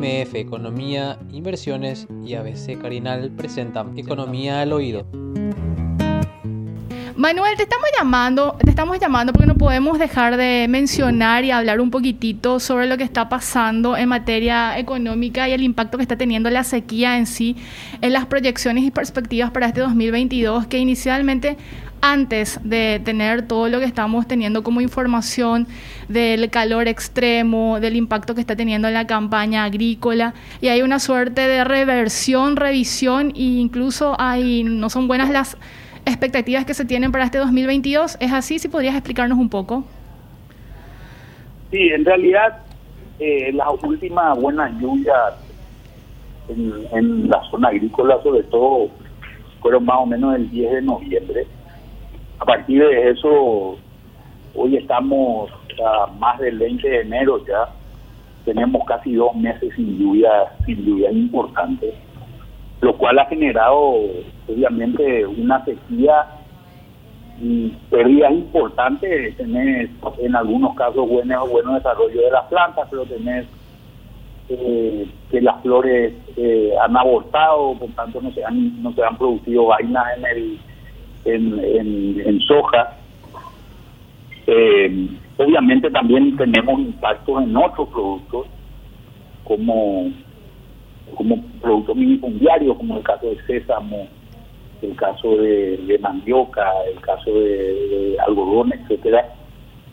MF Economía, Inversiones y ABC Carinal presentan Economía al Oído. Manuel, te estamos llamando, te estamos llamando porque no podemos dejar de mencionar y hablar un poquitito sobre lo que está pasando en materia económica y el impacto que está teniendo la sequía en sí en las proyecciones y perspectivas para este 2022 que inicialmente antes de tener todo lo que estamos teniendo como información del calor extremo, del impacto que está teniendo en la campaña agrícola, y hay una suerte de reversión, revisión, e incluso hay, no son buenas las expectativas que se tienen para este 2022. ¿Es así? Si podrías explicarnos un poco. Sí, en realidad eh, las últimas buenas lluvias en, la zona agrícola, sobre todo, fueron más o menos el 10 de noviembre. A partir de eso, hoy estamos a más del 20 de enero ya, tenemos casi dos meses sin lluvias, sin lluvias importantes lo cual ha generado obviamente una sequía y pérdidas importantes, tener en algunos casos buenos buenos desarrollo de las plantas, pero tener eh, que las flores eh, han abortado, por tanto no se han, no se han producido vainas en el en, soja. Eh, obviamente también tenemos impactos en otros productos como como productos minifundiarios, como el caso de sésamo, el caso de, mandioca, el caso de, algodón, etcétera,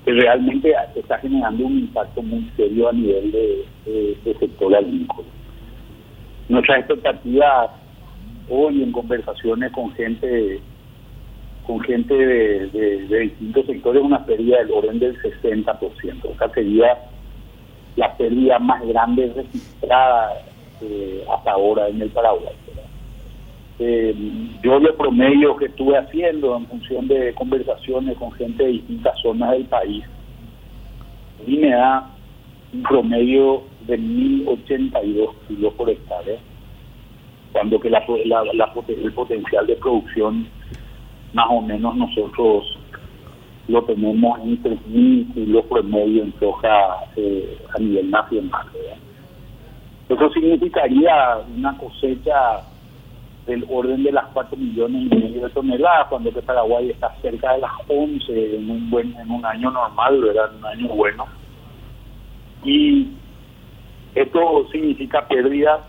que realmente está generando un impacto muy serio a nivel de, sector agrícola. Nuestras expectativas hoy en conversaciones con gente con gente de, distintos sectores una pérdida del orden del 60%. Esa sería la pérdida más grande registrada eh, hasta ahora en el Paraguay. Eh, yo de promedio que estuve haciendo en función de conversaciones con gente de distintas zonas del país, y me da un promedio de 1082 kilos por hectárea, cuando que la, el potencial de producción más o menos nosotros lo tenemos en 3.000 kilos promedio en soja eh, a nivel nacional. Eso significaría una cosecha del orden de las 4 millones y medio de toneladas, cuando que Paraguay está cerca de las 11 en un buen en un año normal, era un año bueno. Y esto significa pérdidas,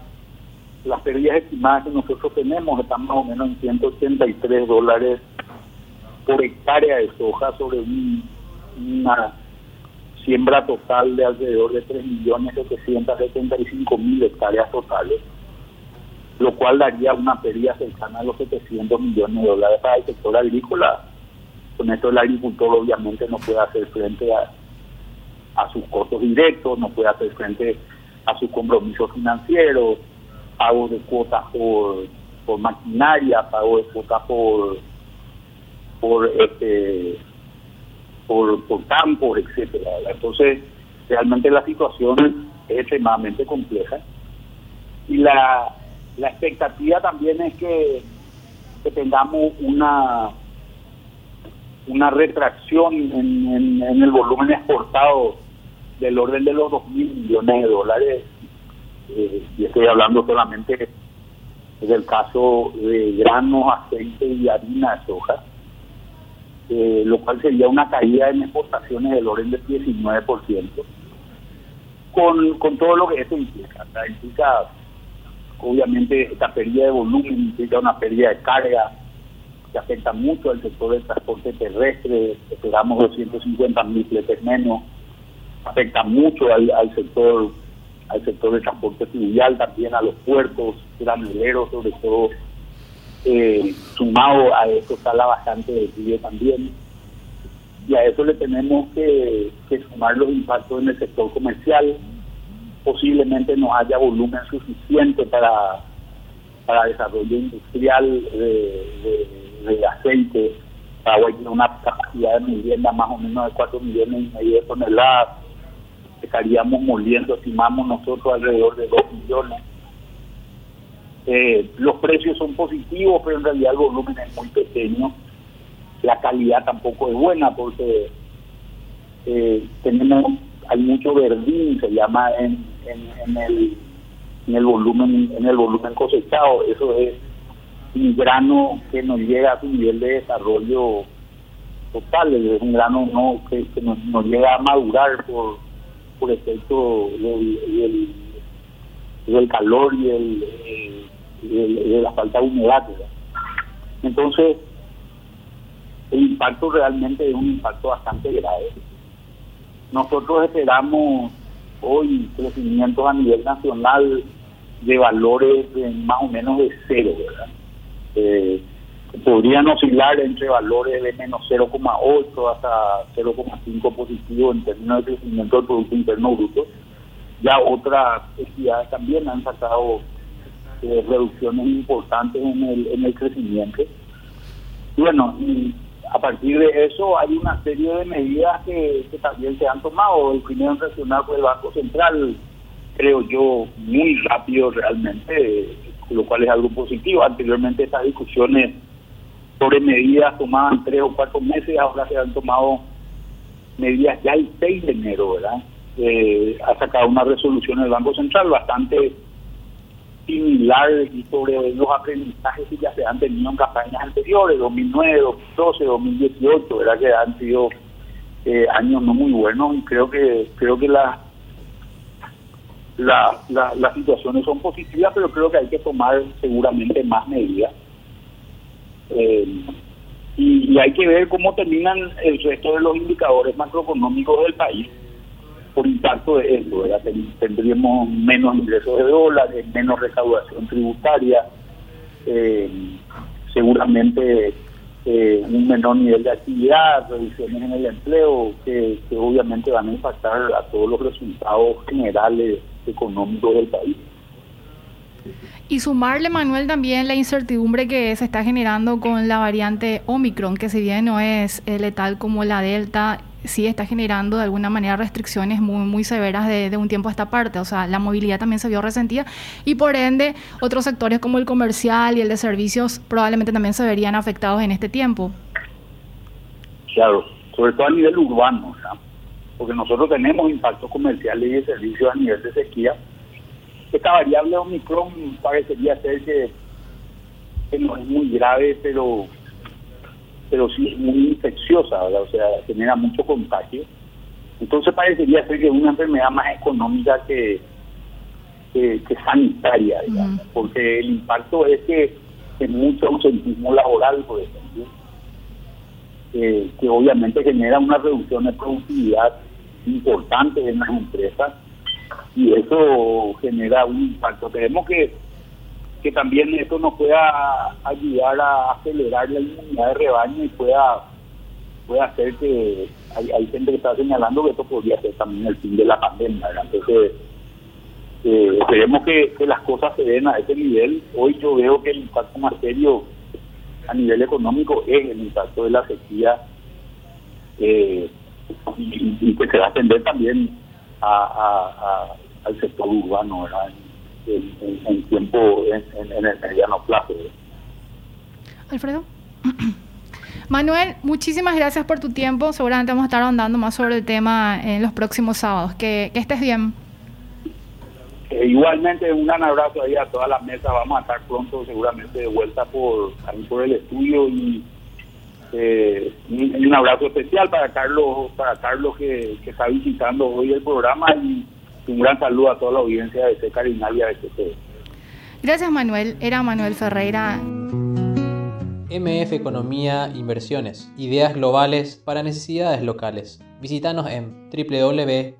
las pérdidas estimadas que nosotros tenemos están más o menos en 183 dólares por hectárea de soja sobre una siembra total de alrededor de 3.775.000 hectáreas totales, lo cual daría una pérdida cercana a los 700 millones de dólares para el sector agrícola. Con esto el agricultor obviamente no puede hacer frente a, a sus costos directos, no puede hacer frente a sus compromisos financieros, pago de cuotas por, por maquinaria, pago de cuotas por por este por, por campos, etcétera. Entonces, realmente la situación es extremadamente compleja. Y la, la expectativa también es que, que tengamos una una retracción en, en, el volumen exportado del orden de los 2 mil millones de dólares. Eh, y estoy hablando solamente del caso de granos, aceite y harina de soja. Eh, lo cual sería una caída en exportaciones del orden del 19%, con, con todo lo que eso implica. implica, obviamente, esta pérdida de volumen implica una pérdida de carga que afecta mucho al sector del transporte terrestre, esperamos 250 mil fletes menos, afecta mucho al, al sector al sector del transporte fluvial, también a los puertos granuleros, sobre todo eh, sumado a eso está la bastante de río también. Y a eso le tenemos que, sumar los impactos en el sector comercial. Posiblemente no haya volumen suficiente para, para desarrollo industrial de, de, aceite. Paraguay tiene una capacidad de vivienda más o menos de 4 millones y medio de toneladas. Estaríamos moliendo, estimamos nosotros, alrededor de 2 millones eh, los precios son positivos, pero en realidad el volumen es muy pequeño. La calidad tampoco es buena porque eh, tenemos, hay mucho verdín, se llama en, en, el, en el volumen en el volumen cosechado. Eso es un grano que no llega a su nivel de desarrollo total, es un grano no que, no, llega a madurar por, por efecto del, del, calor y el, de la falta de humedad. Entonces, el impacto realmente es un impacto bastante grave. Nosotros esperamos hoy crecimientos a nivel nacional de valores de más o menos de cero, ¿verdad? Eh, podrían oscilar entre valores de menos 0,8 hasta 0,5 positivo en términos de crecimiento del Producto Interno Bruto. Ya otras entidades también han sacado eh, reducciones importantes en el, en el crecimiento. Bueno, y a partir de eso hay una serie de medidas que, también se han tomado. El primero en reaccionar fue el Banco Central, creo yo, muy rápido realmente, lo cual es algo positivo. Anteriormente estas discusiones sobre medidas tomaban tres o cuatro meses, ahora se han tomado medidas ya el 6 de enero, ¿verdad? Eh, ha sacado una resolución el Banco Central bastante similar y sobre los aprendizajes que ya se han tenido en campañas anteriores, 2009, 2012, 2018, ¿verdad? Que han sido eh, años no muy buenos y creo que creo que la, la, las situaciones son positivas, pero creo que hay que tomar seguramente más medidas. Eh, y, hay que ver cómo terminan el resto de los indicadores macroeconómicos del país por impacto de eso, tendríamos menos ingresos de dólares, menos recaudación tributaria, eh, seguramente eh, un menor nivel de actividad, reducciones en el empleo, que, obviamente van a impactar a todos los resultados generales económicos del país. Y sumarle, Manuel, también la incertidumbre que se está generando con la variante Omicron, que si bien no es eh, letal como la Delta, sí está generando de alguna manera restricciones muy, severas de, un tiempo a esta parte. O sea, la movilidad también se vio resentida y por ende otros sectores como el comercial y el de servicios probablemente también se verían afectados en este tiempo. Claro, sobre todo a nivel urbano, porque nosotros tenemos impactos comerciales y de servicios a nivel de sequía. Esta variable Omicron parecería ser que no es muy grave, pero pero sí es muy infecciosa, o sea, genera mucho contagio. Entonces parecería ser que es una enfermedad más económica que, que, sanitaria, digamos, porque el impacto es que es mucho ausentismo laboral, por ejemplo, que obviamente genera una reducción de productividad importante en las empresas y eso genera un impacto. Tenemos que que también esto nos pueda ayudar a acelerar la inmunidad de rebaño y pueda, pueda hacer que hay, gente que está señalando que esto podría ser también el fin de la pandemia. Entonces, eh, esperemos que, las cosas se den a ese nivel. Hoy yo veo que el impacto más serio a nivel económico es el impacto de la sequía eh, y, que se va a atender también a, al sector urbano, ¿verdad? en, tiempo, en, el mediano plazo. Alfredo. Manuel, muchísimas gracias por tu tiempo. Seguramente vamos a estar ahondando más sobre el tema en los próximos sábados. Que, estés bien. Eh, igualmente, un gran abrazo ahí a toda la mesa. Vamos a estar pronto, seguramente, de vuelta por, por el estudio y eh, un, abrazo especial para Carlos, para Carlos que, que está visitando hoy el programa y un gran saludo a toda la audiencia de Seca y de este Gracias Manuel, era Manuel Ferreira. MF Economía Inversiones, ideas globales para necesidades locales. Visítanos en www.mf.com.py.